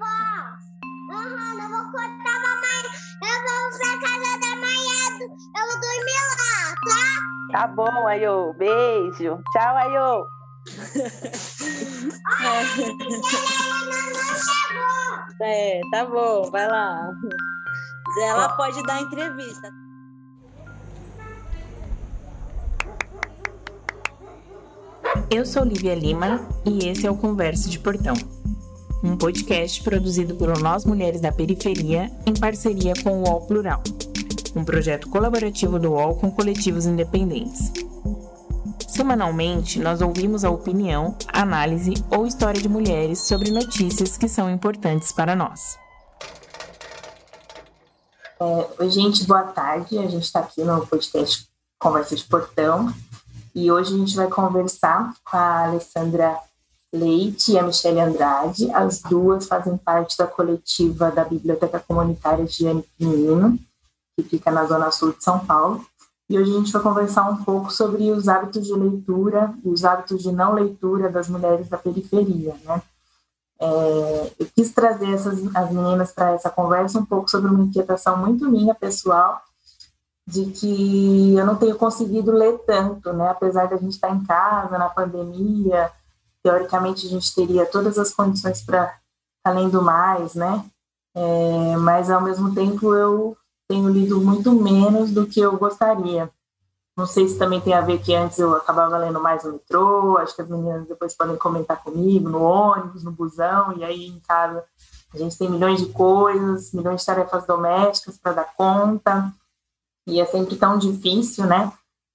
voz. Aham, eu vou cortar a mamãe. Eu vou pra casa da manhã. Eu vou dormir lá, tá? Tá bom, Ayo. Beijo. Tchau, Ayo. É, tá bom, vai lá. Ela pode dar entrevista. Eu sou Lívia Lima e esse é o Converso de Portão, um podcast produzido por Nós Mulheres da Periferia em parceria com o UOL Plural, um projeto colaborativo do UOL com coletivos independentes. Semanalmente, nós ouvimos a opinião, análise ou história de mulheres sobre notícias que são importantes para nós. É, gente, boa tarde. A gente está aqui no podcast Conversa de Portão e hoje a gente vai conversar com a Alessandra Leite e a Michelle Andrade. As duas fazem parte da coletiva da Biblioteca Comunitária de Giane Pinino, que fica na Zona Sul de São Paulo. E hoje a gente vai conversar um pouco sobre os hábitos de leitura e os hábitos de não leitura das mulheres da periferia, né? É, eu quis trazer essas, as meninas para essa conversa um pouco sobre uma inquietação muito minha, pessoal, de que eu não tenho conseguido ler tanto, né? Apesar da gente estar em casa, na pandemia, teoricamente a gente teria todas as condições para além do mais, né? É, mas ao mesmo tempo eu tenho lido muito menos do que eu gostaria. Não sei se também tem a ver que antes eu acabava lendo mais no metrô, acho que as meninas depois podem comentar comigo, no ônibus, no busão, e aí em casa a gente tem milhões de coisas, milhões de tarefas domésticas para dar conta, e é sempre tão difícil, né?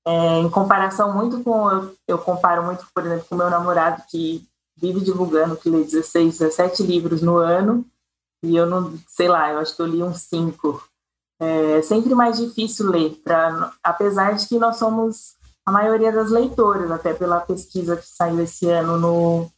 É, em comparação muito com, eu, eu comparo muito, por exemplo, com meu namorado que vive divulgando que lê 16, 17 livros no ano, e eu não, sei lá, eu acho que eu li uns 5 é sempre mais difícil ler, pra, apesar de que nós somos a maioria das leitoras, até pela pesquisa que saiu esse ano no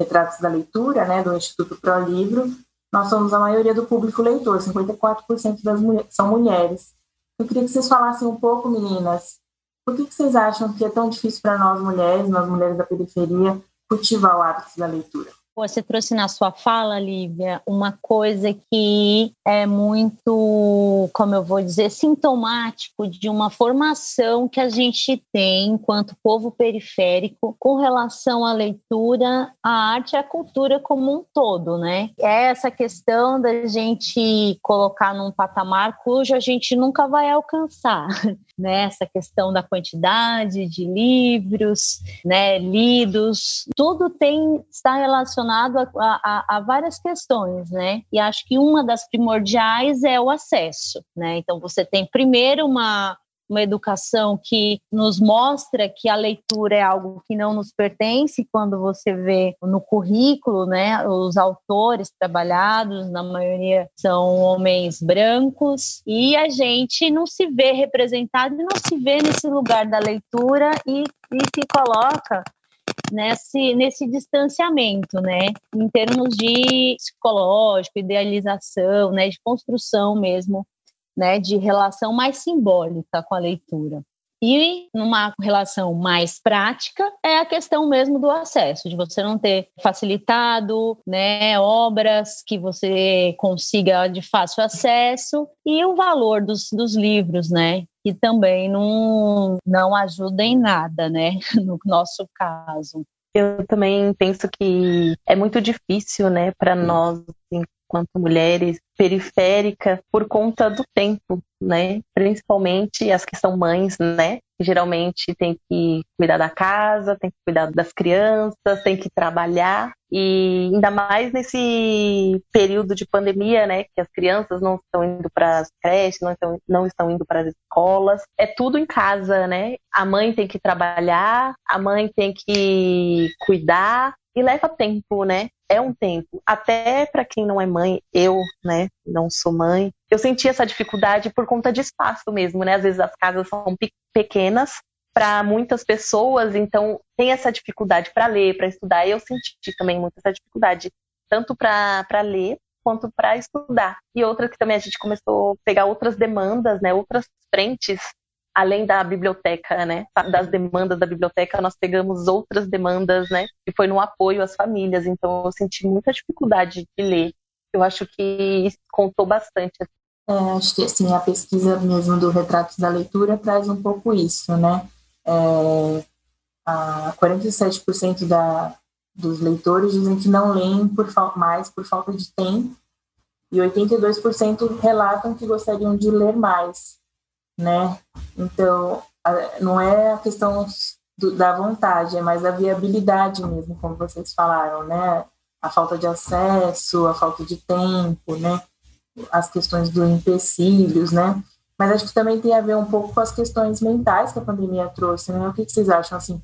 Retratos da Leitura, né, do Instituto Pro Livro, nós somos a maioria do público leitor, 54% das são mulheres. Eu queria que vocês falassem um pouco, meninas, por que, que vocês acham que é tão difícil para nós mulheres, nós mulheres da periferia, cultivar o hábito da leitura? Você trouxe na sua fala, Lívia, uma coisa que é muito, como eu vou dizer, sintomático de uma formação que a gente tem enquanto povo periférico com relação à leitura, à arte e à cultura como um todo, né? É essa questão da gente colocar num patamar cujo a gente nunca vai alcançar, né? Essa questão da quantidade de livros, né, lidos, tudo tem está relacionado relacionado a, a, a, várias questões, né? E acho que uma das primordiais é o acesso, né? Então você tem primeiro uma uma educação que nos mostra que a leitura é algo que não nos pertence quando você vê no currículo, né, os autores trabalhados, na maioria são homens brancos, e a gente não se vê representado, não se vê nesse lugar da leitura e, e se coloca nesse, nesse distanciamento, né? Em termos de psicológico, idealização, né? De construção mesmo, né? De relação mais simbólica com a leitura. E numa relação mais prática é a questão mesmo do acesso, de você não ter facilitado né, obras que você consiga de fácil acesso e o valor dos, dos livros, né? Que também não, não ajuda em nada, né? No nosso caso. Eu também penso que é muito difícil, né, para nós, enquanto mulheres periféricas, por conta do tempo, né? Principalmente as que são mães, né? Geralmente tem que cuidar da casa, tem que cuidar das crianças, tem que trabalhar e ainda mais nesse período de pandemia, né, que as crianças não estão indo para as creches, não estão, não estão indo para as escolas, é tudo em casa, né? A mãe tem que trabalhar, a mãe tem que cuidar e leva tempo, né? É um tempo. Até para quem não é mãe, eu, né, não sou mãe, eu senti essa dificuldade por conta de espaço mesmo, né? Às vezes as casas são pequenas para muitas pessoas, então tem essa dificuldade para ler, para estudar. Eu senti também muito essa dificuldade, tanto para ler quanto para estudar. E outra que também a gente começou a pegar outras demandas, né, outras frentes além da biblioteca, né, das demandas da biblioteca, nós pegamos outras demandas, né, que foi no apoio às famílias. Então eu senti muita dificuldade de ler Eu acho que contou bastante. É, acho que assim, a pesquisa mesmo do Retratos da Leitura traz um pouco isso, né? É, a 47% da, dos leitores dizem que não leem por, mais por falta de tempo e 82% relatam que gostariam de ler mais, né? Então, não é a questão do, da vontade, é mais a viabilidade mesmo, como vocês falaram, né? A falta de acesso, a falta de tempo, né? As questões dos empecilhos, né? Mas acho que também tem a ver um pouco com as questões mentais que a pandemia trouxe, né? O que, que vocês acham, assim,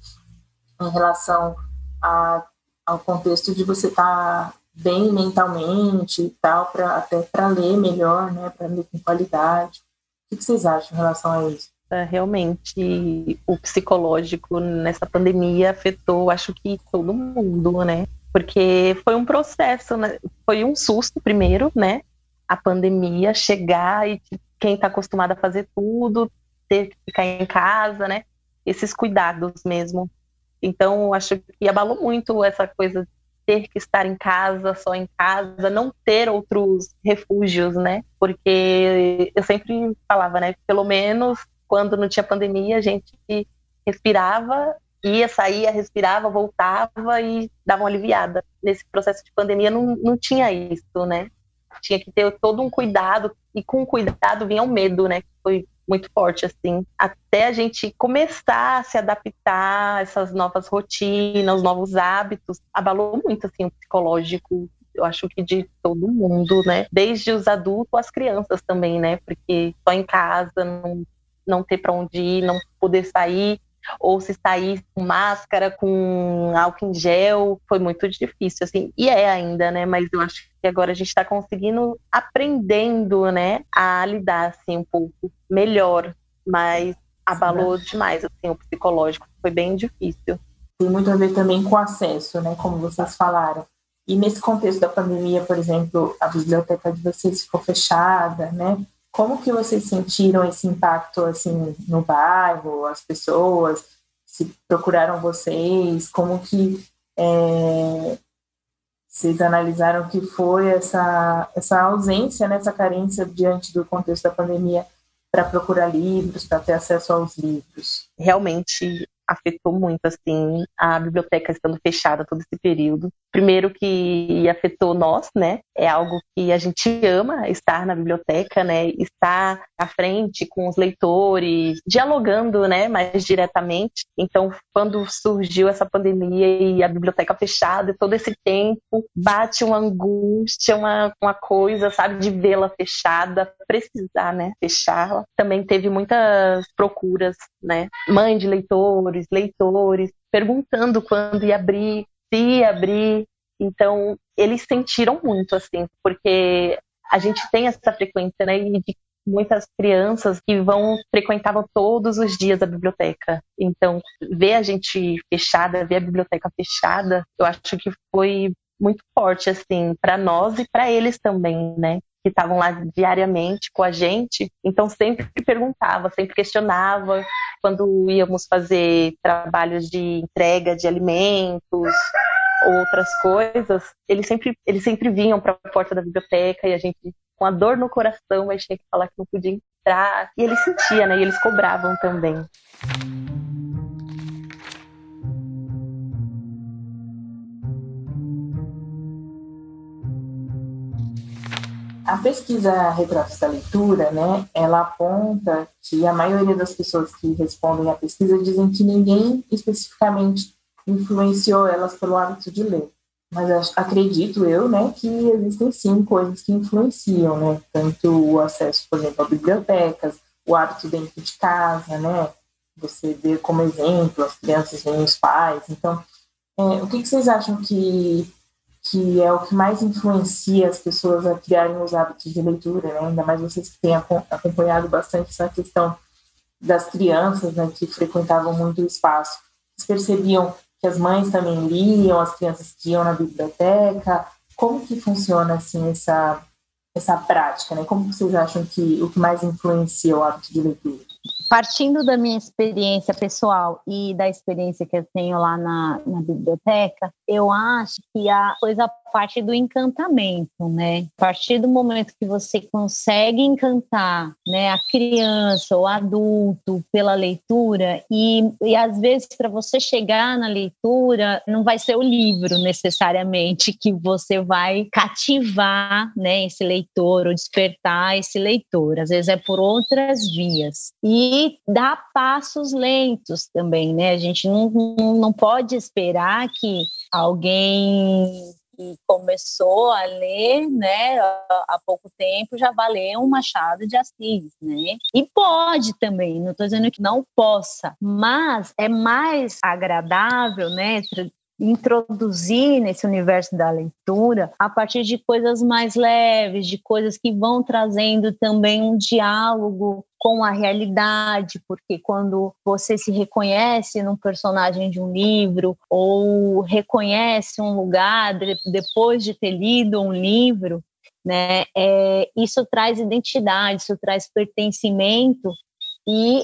em relação a, ao contexto de você estar tá bem mentalmente e tal, pra, até para ler melhor, né? Para ler com qualidade. O que, vocês acham em relação a isso? É, realmente, o psicológico nessa pandemia afetou, acho que todo mundo, né? Porque foi um processo, né? Foi um susto primeiro, né? A pandemia chegar e quem está acostumado a fazer tudo, ter que ficar em casa, né? Esses cuidados mesmo. Então, acho que abalou muito essa coisa ter que estar em casa, só em casa, não ter outros refúgios, né? Porque eu sempre falava, né? Pelo menos quando não tinha pandemia, a gente respirava, ia, saía, respirava, voltava e dava uma aliviada. Nesse processo de pandemia não, não tinha isso, né? Tinha que ter todo um cuidado, e com cuidado vinha o medo, né? Que foi muito forte, assim, até a gente começar a se adaptar a essas novas rotinas, os novos hábitos, abalou muito, assim, o psicológico, eu acho que de todo mundo, né? Desde os adultos às crianças também, né? Porque só em casa, não, não ter para onde ir, não poder sair, ou se sair com máscara, com álcool em gel, foi muito difícil, assim, e é ainda, né, mas eu acho que agora a gente está conseguindo, aprendendo, né, a lidar, assim, um pouco melhor, mas abalou Sim. demais, assim, o psicológico, foi bem difícil. Tem muito a ver também com o acesso, né, como vocês falaram. E nesse contexto da pandemia, por exemplo, a biblioteca de vocês ficou fechada, né? Como que vocês sentiram esse impacto assim no bairro, as pessoas se procuraram vocês, como que é, vocês analisaram que foi essa essa ausência, né, essa carência diante do contexto da pandemia para procurar livros, para ter acesso aos livros? Realmente afetou muito, assim, a biblioteca estando fechada todo esse período. Primeiro que afetou nós, né? É algo que a gente ama, estar na biblioteca, né? Estar à frente com os leitores, dialogando, né? Mais diretamente. Então, quando surgiu essa pandemia e a biblioteca fechada, todo esse tempo, bate uma angústia, uma, uma coisa, sabe? De vê-la fechada, precisar, né? Fechá-la. Também teve muitas procuras, né? Mãe de leitores, leitores, perguntando quando ia abrir, se ia abrir. Então, eles sentiram muito, assim, porque a gente tem essa frequência, né, de muitas crianças que vão frequentavam todos os dias a biblioteca. Então, ver a gente fechada, ver a biblioteca fechada, eu acho que foi muito forte assim para nós e para eles também, né? que estavam lá diariamente com a gente, então sempre perguntava, sempre questionava quando íamos fazer trabalhos de entrega de alimentos, outras coisas, eles sempre, eles sempre vinham para a porta da biblioteca e a gente com a dor no coração, mas tinha que falar que não podia entrar. E eles sentiam, né? E eles cobravam também. A pesquisa Retratos da Leitura, né, ela aponta que a maioria das pessoas que respondem à pesquisa dizem que ninguém especificamente influenciou elas pelo hábito de ler. Mas acredito eu, né, que existem sim coisas que influenciam, né, tanto o acesso, por exemplo, a bibliotecas, o hábito dentro de casa, né, você vê como exemplo, as crianças veem os pais. Então, é, o que, que vocês acham que que é o que mais influencia as pessoas a criarem os hábitos de leitura, né? ainda mais vocês que têm acompanhado bastante essa questão das crianças né, que frequentavam muito o espaço. Vocês percebiam que as mães também liam, as crianças que iam na biblioteca? Como que funciona assim essa, essa prática? Né? Como vocês acham que o que mais influencia o hábito de leitura? partindo da minha experiência pessoal e da experiência que eu tenho lá na, na biblioteca, eu acho que a coisa parte do encantamento, né? A partir do momento que você consegue encantar, né, a criança ou adulto pela leitura e, e às vezes para você chegar na leitura não vai ser o livro necessariamente que você vai cativar, né, esse leitor ou despertar esse leitor. Às vezes é por outras vias e dá passos lentos também, né? A gente não, não, não pode esperar que alguém que começou a ler, né, há pouco tempo, já valeu um Machado de Assis, né? E pode também, não estou dizendo que não possa, mas é mais agradável, né, introduzir nesse universo da leitura a partir de coisas mais leves, de coisas que vão trazendo também um diálogo com a realidade, porque quando você se reconhece num personagem de um livro ou reconhece um lugar depois de ter lido um livro, né, é, isso traz identidade, isso traz pertencimento e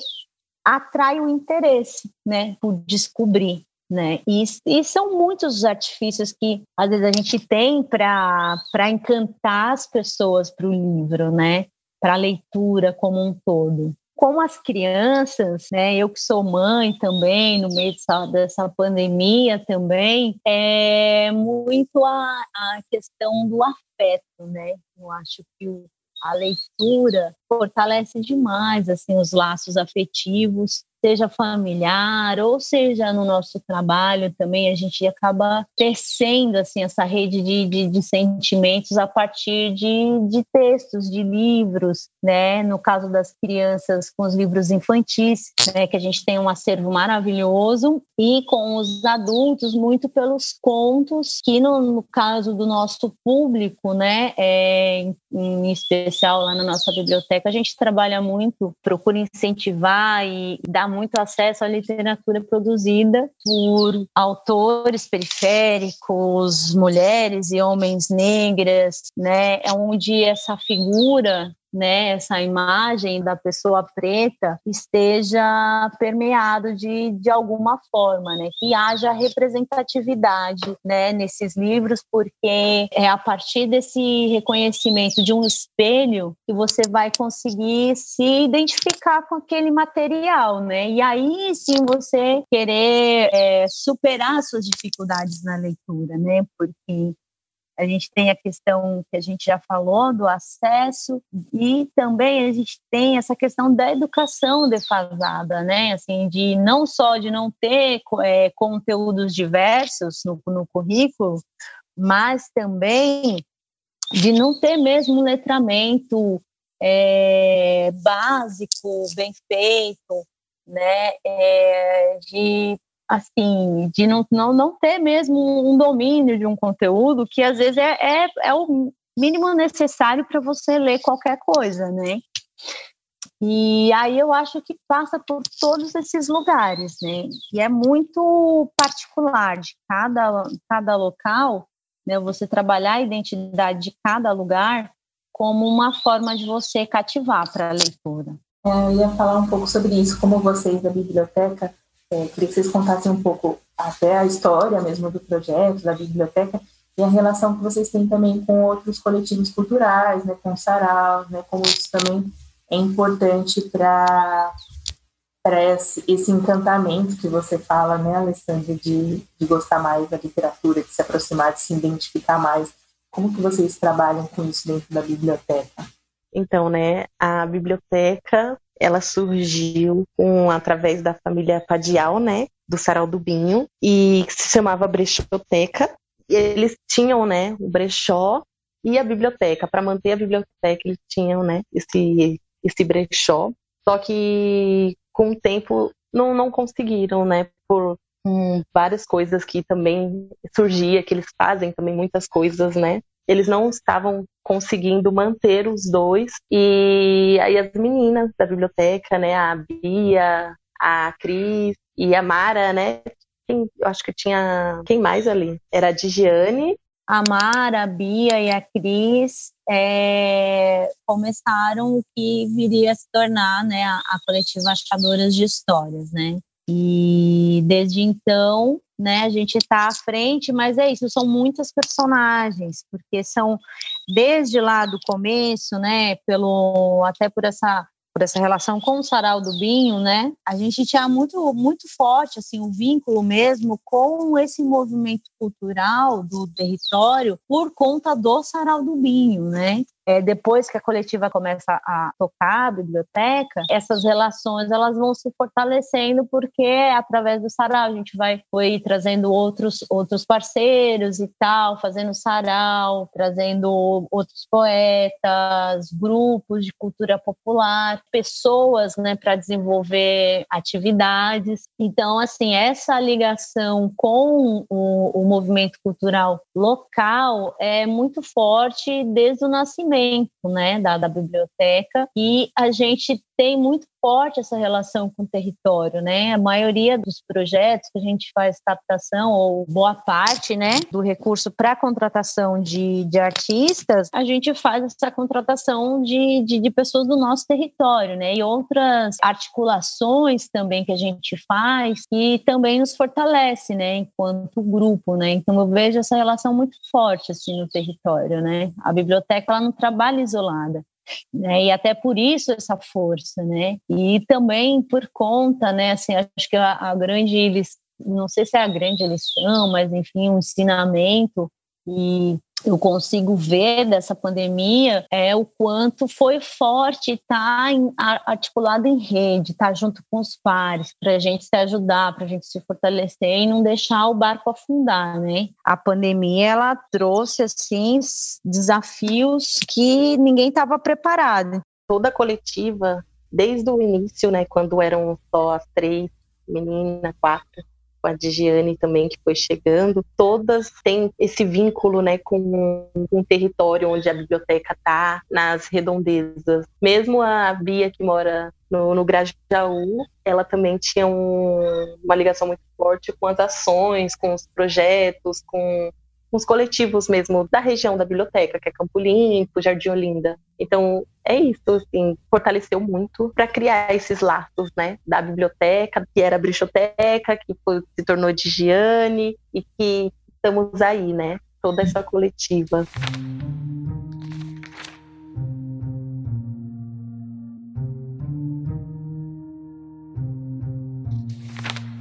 atrai o interesse, né, por descobrir né? E, e, são muitos os artifícios que às vezes a gente tem para encantar as pessoas para o livro, né? Para a leitura como um todo. Com as crianças, né? Eu que sou mãe também, no meio dessa, dessa pandemia também, é muito a, a questão do afeto, né? Eu acho que o, a leitura fortalece demais assim os laços afetivos seja familiar ou seja no nosso trabalho também, a gente acaba tecendo assim, essa rede de, de, de sentimentos a partir de, de textos, de livros, né? No caso das crianças, com os livros infantis, né? que a gente tem um acervo maravilhoso, e com os adultos, muito pelos contos, que no, no caso do nosso público, né? É, em especial lá na nossa biblioteca, a gente trabalha muito, procura incentivar e dar muito acesso à literatura produzida por autores periféricos, mulheres e homens negras, né? É onde essa figura né, essa imagem da pessoa preta esteja permeado de, de alguma forma, né, que haja representatividade, né, nesses livros, porque é a partir desse reconhecimento de um espelho que você vai conseguir se identificar com aquele material, né, e aí sim você querer é, superar suas dificuldades na leitura, né, porque a gente tem a questão que a gente já falou do acesso e também a gente tem essa questão da educação defasada, né? Assim, de não só de não ter é, conteúdos diversos no, no currículo, mas também de não ter mesmo letramento é, básico, bem feito, né? É, de assim, de não, não, não ter mesmo um domínio de um conteúdo que às vezes é, é, é o mínimo necessário para você ler qualquer coisa, né? E aí eu acho que passa por todos esses lugares, né? E é muito particular de cada, cada local, né? Você trabalhar a identidade de cada lugar como uma forma de você cativar para a leitura. É, eu ia falar um pouco sobre isso, como vocês da biblioteca é, queria que vocês contassem um pouco até a história mesmo do projeto, da biblioteca, e a relação que vocês têm também com outros coletivos culturais, né, com Sarau, né, como isso também é importante para para esse, esse, encantamento que você fala, né, Alessandra, de, de gostar mais da literatura, de se aproximar, de se identificar mais. Como que vocês trabalham com isso dentro da biblioteca? Então, né, a biblioteca ela surgiu através da família Padial, né, do Sarau do Binho, e se chamava Brechoteca. Eles tinham, né, o brechó e a biblioteca. Para manter a biblioteca, eles tinham, né, esse, esse brechó. Só que com o tempo não, não conseguiram, né, por várias coisas que também surgia, que eles fazem também muitas coisas, né, eles não estavam conseguindo manter os dois. E aí as meninas da biblioteca, né, a Bia, a Cris e a Mara, né, quem, eu acho que tinha quem mais ali? Era a Digiane. A Mara, a Bia e a Cris é, começaram o que viria a se tornar né, a, a coletiva Achadoras de Histórias, né? E desde então, né, a gente está à frente, mas é isso, são muitas personagens, porque são desde lá do começo, né, pelo até por essa por essa relação com o Sarau do Binho, né? A gente tinha muito muito forte assim o vínculo mesmo com esse movimento cultural do território por conta do Sarau do Binho, né? É, depois que a coletiva começa a tocar a biblioteca, essas relações elas vão se fortalecendo porque através do sarau a gente vai foi trazendo outros outros parceiros e tal, fazendo sarau, trazendo outros poetas, grupos de cultura popular, pessoas, né, para desenvolver atividades. Então, assim, essa ligação com o, o movimento cultural local é muito forte desde o nascimento né, da, da biblioteca, e a gente tem muito forte essa relação com o território, né? A maioria dos projetos que a gente faz captação, ou boa parte, né, do recurso para contratação de, de artistas, a gente faz essa contratação de, de, de, pessoas do nosso território, né? E outras articulações também que a gente faz e também nos fortalece, né, enquanto grupo, né? Então eu vejo essa relação muito forte assim no território, né? A biblioteca ela não trabalha isolada. Né? E até por isso essa força, né? E também por conta, né? Assim, acho que a, a grande não sei se é a grande lição, mas enfim, um ensinamento e eu consigo ver dessa pandemia é o quanto foi forte estar tá articulado em rede, estar tá junto com os pares, para a gente se ajudar, para a gente se fortalecer e não deixar o barco afundar, né? A pandemia ela trouxe assim desafios que ninguém estava preparado. Toda a coletiva, desde o início, né, quando eram só as três meninas, quatro, com a Digiane também, que foi chegando, todas têm esse vínculo né, com, o território onde a biblioteca está, nas redondezas. Mesmo a Bia, que mora no, no Grajaú, ela também tinha um, uma ligação muito forte com as ações, com os projetos, com uns coletivos mesmo da região da biblioteca, que é Campo Limpo, Jardim Olinda. Então, é isso, assim, fortaleceu muito para criar esses laços, né, da biblioteca, que era a Brichoteca, que foi, se tornou Digiane, e que estamos aí, né, toda essa coletiva.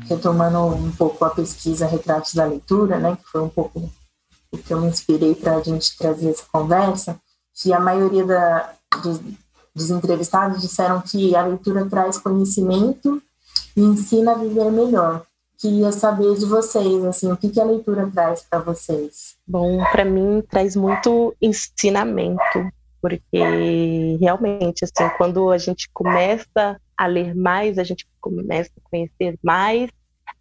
Retomando um pouco a pesquisa Retratos da Leitura, né, que foi um pouco que eu me inspirei para a gente trazer essa conversa, que a maioria da, dos, dos entrevistados disseram que a leitura traz conhecimento e ensina a viver melhor. Queria saber de vocês, assim, o que, que a leitura traz para vocês? Bom, para mim traz muito ensinamento, porque realmente, assim, quando a gente começa a ler mais, a gente começa a conhecer mais,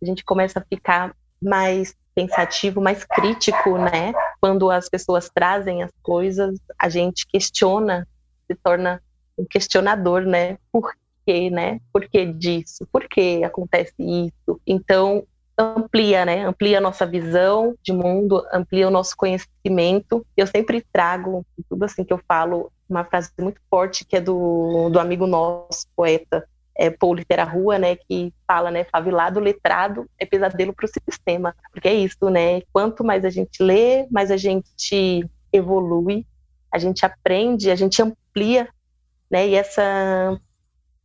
a gente começa a ficar mais pensativo, mais crítico, né? Quando as pessoas trazem as coisas, a gente questiona, se torna um questionador, né? Por quê, né? Por que disso? Por que acontece isso? Então, amplia, né? Amplia a nossa visão de mundo, amplia o nosso conhecimento. Eu sempre trago, tudo assim que eu falo, uma frase muito forte que é do, do amigo nosso, poeta, é, Paul Rua, né, que fala, né, favelado, letrado é pesadelo para o sistema, porque é isso, né, quanto mais a gente lê, mais a gente evolui, a gente aprende, a gente amplia, né, e essa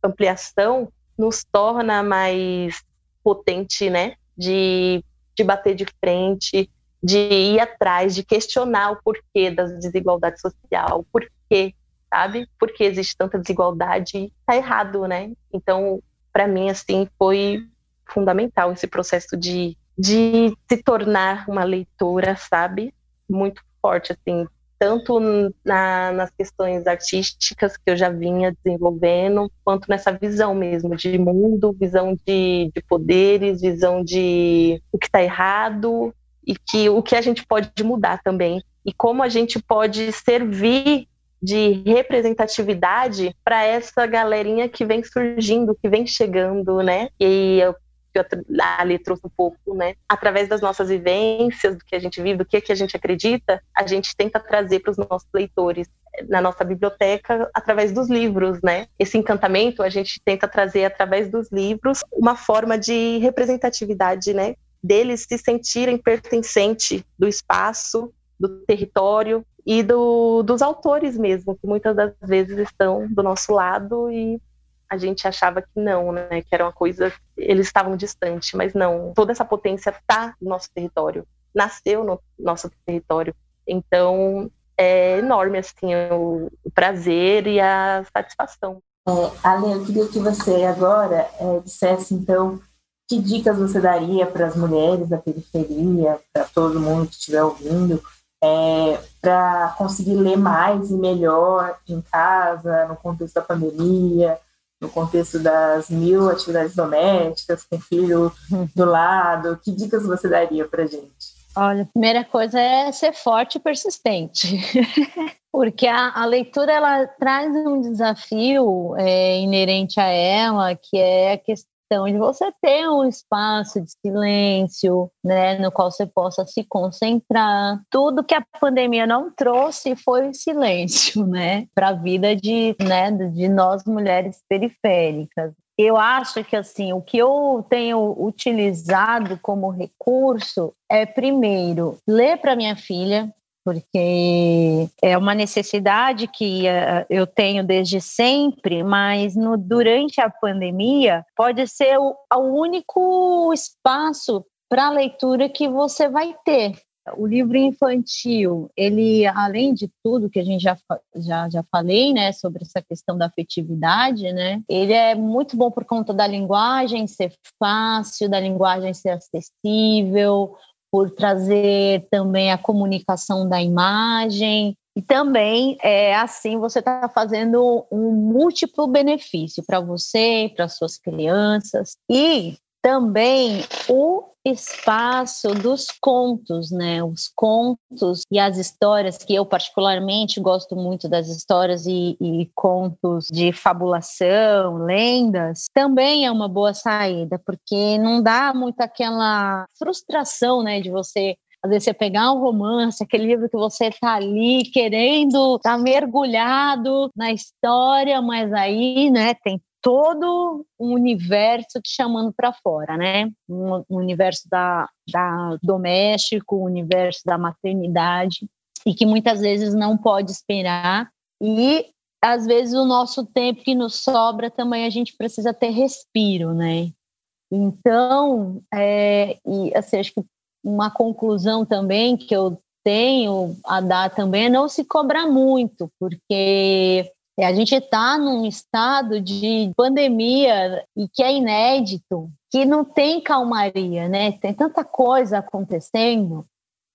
ampliação nos torna mais potente, né, de, de bater de frente, de ir atrás, de questionar o porquê das desigualdades social, o porquê sabe? Porque existe tanta desigualdade tá errado, né? Então, para mim, assim, foi fundamental esse processo de, de se tornar uma leitora, sabe? Muito forte, assim, tanto na, nas questões artísticas que eu já vinha desenvolvendo, quanto nessa visão mesmo de mundo, visão de, de poderes, visão de o que está errado e que o que a gente pode mudar também e como a gente pode servir de representatividade para essa galerinha que vem surgindo, que vem chegando, né? E eu ali trouxe um pouco, né? Através das nossas vivências, do que a gente vive, do que, que a gente acredita, a gente tenta trazer para os nossos leitores na nossa biblioteca através dos livros, né? Esse encantamento a gente tenta trazer através dos livros uma forma de representatividade, né? Deles se sentirem pertencente do espaço, do território e do, dos autores mesmo, que muitas das vezes estão do nosso lado e a gente achava que não, né? Que era uma coisa, eles estavam distantes, mas não. Toda essa potência está no nosso território, nasceu no nosso território. Então, é enorme assim o, o prazer e a satisfação. É, eu queria que você agora é, dissesse então que dicas você daria para as mulheres da periferia, para todo mundo que estiver ouvindo, é, para conseguir ler mais e melhor em casa, no contexto da pandemia, no contexto das mil atividades domésticas, com filho do lado? Que dicas você daria para gente? Olha, a primeira coisa é ser forte e persistente, porque a, a, leitura ela traz um desafio é, inerente a ela, que é a questão de você ter um espaço de silêncio, né, no qual você possa se concentrar. Tudo que a pandemia não trouxe foi silêncio, né, para a vida de, né, de nós mulheres periféricas eu acho que assim o que eu tenho utilizado como recurso é primeiro ler para minha filha porque é uma necessidade que uh, eu tenho desde sempre, mas no, durante a pandemia pode ser o, o único espaço para leitura que você vai ter. O livro infantil, ele, além de tudo que a gente já, já, já falei, né, sobre essa questão da afetividade, né, ele é muito bom por conta da linguagem ser fácil, da linguagem ser acessível, por trazer também a comunicação da imagem, e também é assim você está fazendo um múltiplo benefício para você, para suas crianças. E também o espaço dos contos, né? Os contos e as histórias, que eu particularmente gosto muito das histórias e, e, contos de fabulação, lendas, também é uma boa saída, porque não dá muito aquela frustração, né, de você às vezes você pegar um romance, aquele livro que você está ali querendo, tá mergulhado na história, mas aí, né, tem todo um universo te chamando para fora, né? Um, um universo da, da doméstico, um universo da maternidade, e que muitas vezes não pode esperar. E às vezes o nosso tempo que nos sobra também a gente precisa ter respiro, né? Então, é, e assim, acho que uma conclusão também que eu tenho a dar também é não se cobrar muito, porque a gente está num estado de pandemia e que é inédito, que não tem calmaria, né? Tem tanta coisa acontecendo,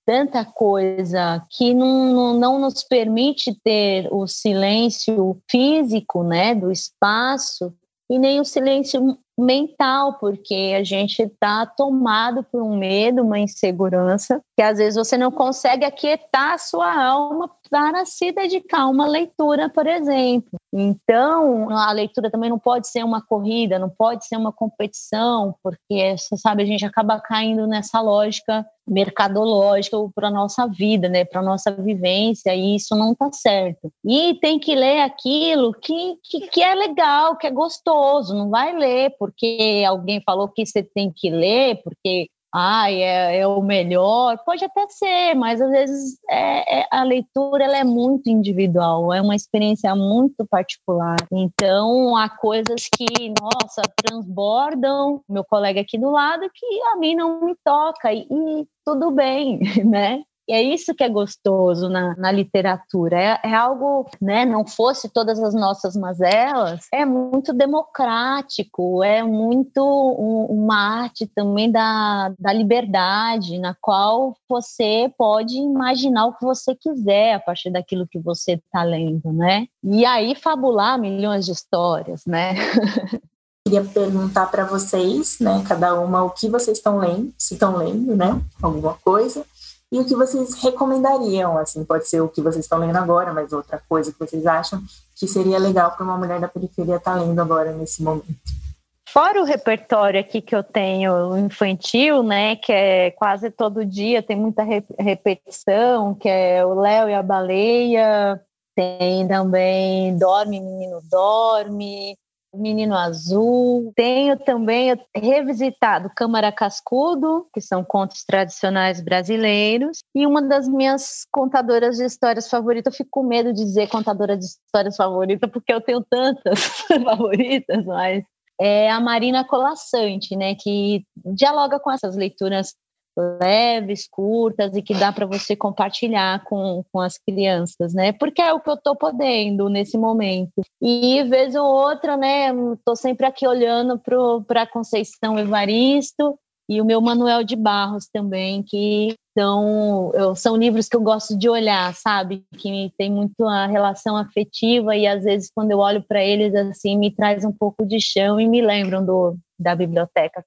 tanta coisa que não, não, não nos permite ter o silêncio físico, né, do espaço e nem o silêncio mental, porque a gente está tomado por um medo, uma insegurança, que às vezes você não consegue aquietar a sua alma para se dedicar a uma leitura, por exemplo. Então, a leitura também não pode ser uma corrida, não pode ser uma competição, porque, você sabe, a gente acaba caindo nessa lógica mercadológica para a nossa vida, né, para a nossa vivência, e isso não está certo. E tem que ler aquilo que, que, que é legal, que é gostoso, não vai ler porque alguém falou que você tem que ler, porque ai, é, é, o melhor, pode até ser, mas às vezes é, é, a leitura ela é muito individual, é uma experiência muito particular. Então, há coisas que, nossa, transbordam meu colega aqui do lado que a mim não me toca, e, e tudo bem, né? E é isso que é gostoso na, na literatura. É, é, algo, né? Não fosse todas as nossas mazelas, é muito democrático, é muito um, uma arte também da, da liberdade, na qual você pode imaginar o que você quiser a partir daquilo que você está lendo, né? E aí fabular milhões de histórias, né? queria perguntar para vocês, né, cada uma, o que vocês estão lendo, se estão lendo, né, alguma coisa, e o que vocês recomendariam, assim, pode ser o que vocês estão lendo agora, mas outra coisa que vocês acham que seria legal para uma mulher da periferia estar tá lendo agora nesse momento. Fora o repertório aqui que eu tenho infantil, né, que é quase todo dia, tem muita repetição, que é o Léo e a Baleia, Tem também Dorme, Menino Dorme, Menino Azul. Tenho também revisitado Câmara Cascudo, que são contos tradicionais brasileiros. E uma das minhas contadoras de histórias favoritas, eu fico com medo de dizer contadora de histórias favorita, porque eu tenho tantas favoritas, mas é a Marina Colassante, né, que dialoga com essas leituras leves, curtas e que dá para você compartilhar com, com as crianças, né? Porque é o que eu estou podendo nesse momento. E vez ou outra, né? Estou sempre aqui olhando para Conceição Evaristo e o meu Manuel de Barros também, que são, eu, são livros que eu gosto de olhar, sabe? Que tem muito a relação afetiva e às vezes quando eu olho para eles assim me traz um pouco de chão e me lembram do, da biblioteca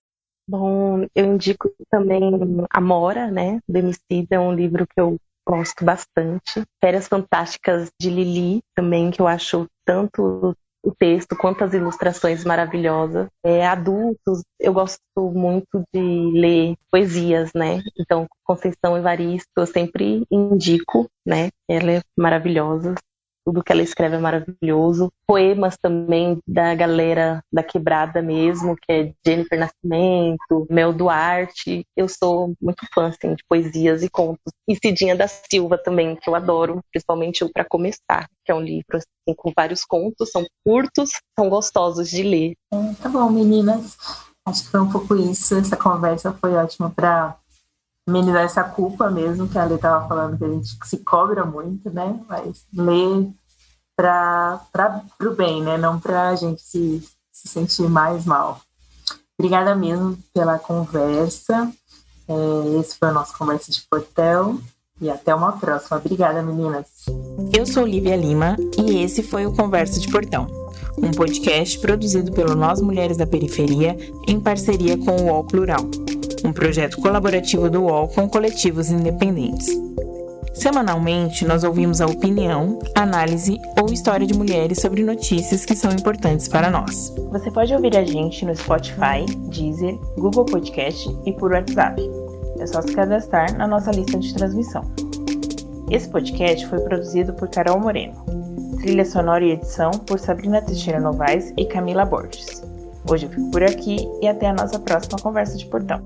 Bom, eu indico também Amora, né, do Emicida, é um livro que eu gosto bastante. Férias Fantásticas de Lili, também, que eu acho tanto o texto quanto as ilustrações maravilosas. É, adultos, eu gosto muito de ler poesias, né? Então, Conceição Evaristo, eu sempre indico, né? Ela é maravilhosa tudo que ela escreve é maravilhoso. Poemas também da galera da quebrada mesmo, que é Jennifer Nascimento, Mel Duarte. Eu sou muito fã assim, de poesias e contos. E Cidinha da Silva também, que eu adoro, principalmente o Para Começar, que é um livro assim, com vários contos, são curtos, são gostosos de ler. É, tá bom, meninas. Acho que foi um pouco isso. Essa conversa foi ótima para amenizar essa culpa mesmo, que a Lê estava falando, que a gente se cobra muito, né? Mas ler para o bem, né? Não para a gente se, se sentir mais mal. Obrigada mesmo pela conversa. É, esse foi o nosso Conversa de Portão. E até uma próxima. Obrigada, meninas. Eu sou Lívia Lima e esse foi o Conversa de Portão, um podcast produzido pelo Nós Mulheres da Periferia em parceria com o UOL Plural um projeto colaborativo do UOL com coletivos independentes. Semanalmente, nós ouvimos a opinião, análise ou história de mulheres sobre notícias que são importantes para nós. Você pode ouvir a gente no Spotify, Deezer, Google Podcast e por WhatsApp. É só se cadastrar na nossa lista de transmissão. Esse podcast foi produzido por Carol Moreno. Trilha sonora e edição por Sabrina Teixeira Novaes e Camila Borges. Hoje eu fico por aqui e até a nossa próxima conversa de portão.